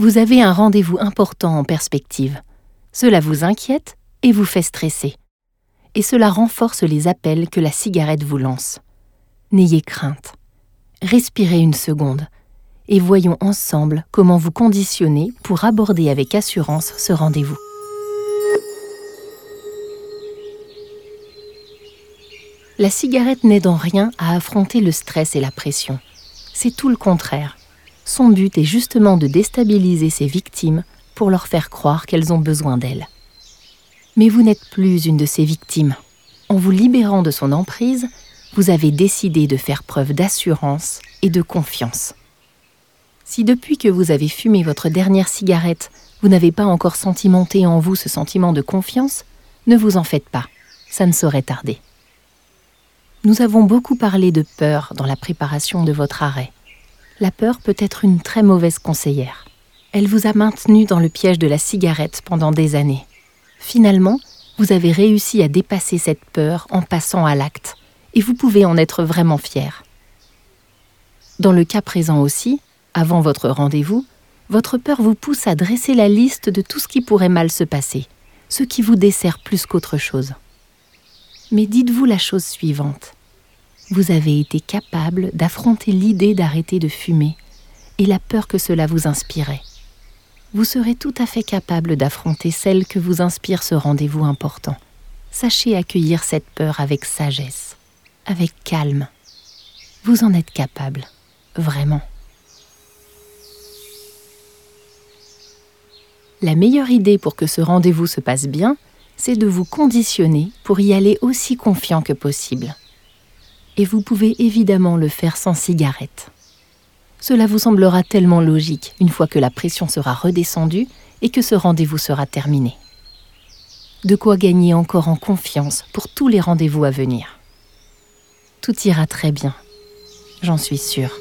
Vous avez un rendez-vous important en perspective. Cela vous inquiète et vous fait stresser. Et cela renforce les appels que la cigarette vous lance. N'ayez crainte. Respirez une seconde et voyons ensemble comment vous conditionnez pour aborder avec assurance ce rendez-vous. La cigarette n'aide en rien à affronter le stress et la pression. C'est tout le contraire. Son but est justement de déstabiliser ses victimes pour leur faire croire qu'elles ont besoin d'elle. Mais vous n'êtes plus une de ces victimes. En vous libérant de son emprise, vous avez décidé de faire preuve d'assurance et de confiance. Si depuis que vous avez fumé votre dernière cigarette, vous n'avez pas encore senti monter en vous ce sentiment de confiance, ne vous en faites pas, ça ne saurait tarder. Nous avons beaucoup parlé de peur dans la préparation de votre arrêt. La peur peut être une très mauvaise conseillère. Elle vous a maintenu dans le piège de la cigarette pendant des années. Finalement, vous avez réussi à dépasser cette peur en passant à l'acte, et vous pouvez en être vraiment fier. Dans le cas présent aussi, avant votre rendez-vous, votre peur vous pousse à dresser la liste de tout ce qui pourrait mal se passer, ce qui vous dessert plus qu'autre chose. Mais dites-vous la chose suivante. Vous avez été capable d'affronter l'idée d'arrêter de fumer et la peur que cela vous inspirait. Vous serez tout à fait capable d'affronter celle que vous inspire ce rendez-vous important. Sachez accueillir cette peur avec sagesse, avec calme. Vous en êtes capable, vraiment. La meilleure idée pour que ce rendez-vous se passe bien, c'est de vous conditionner pour y aller aussi confiant que possible. Et vous pouvez évidemment le faire sans cigarette. Cela vous semblera tellement logique une fois que la pression sera redescendue et que ce rendez-vous sera terminé. De quoi gagner encore en confiance pour tous les rendez-vous à venir. Tout ira très bien, j'en suis sûre.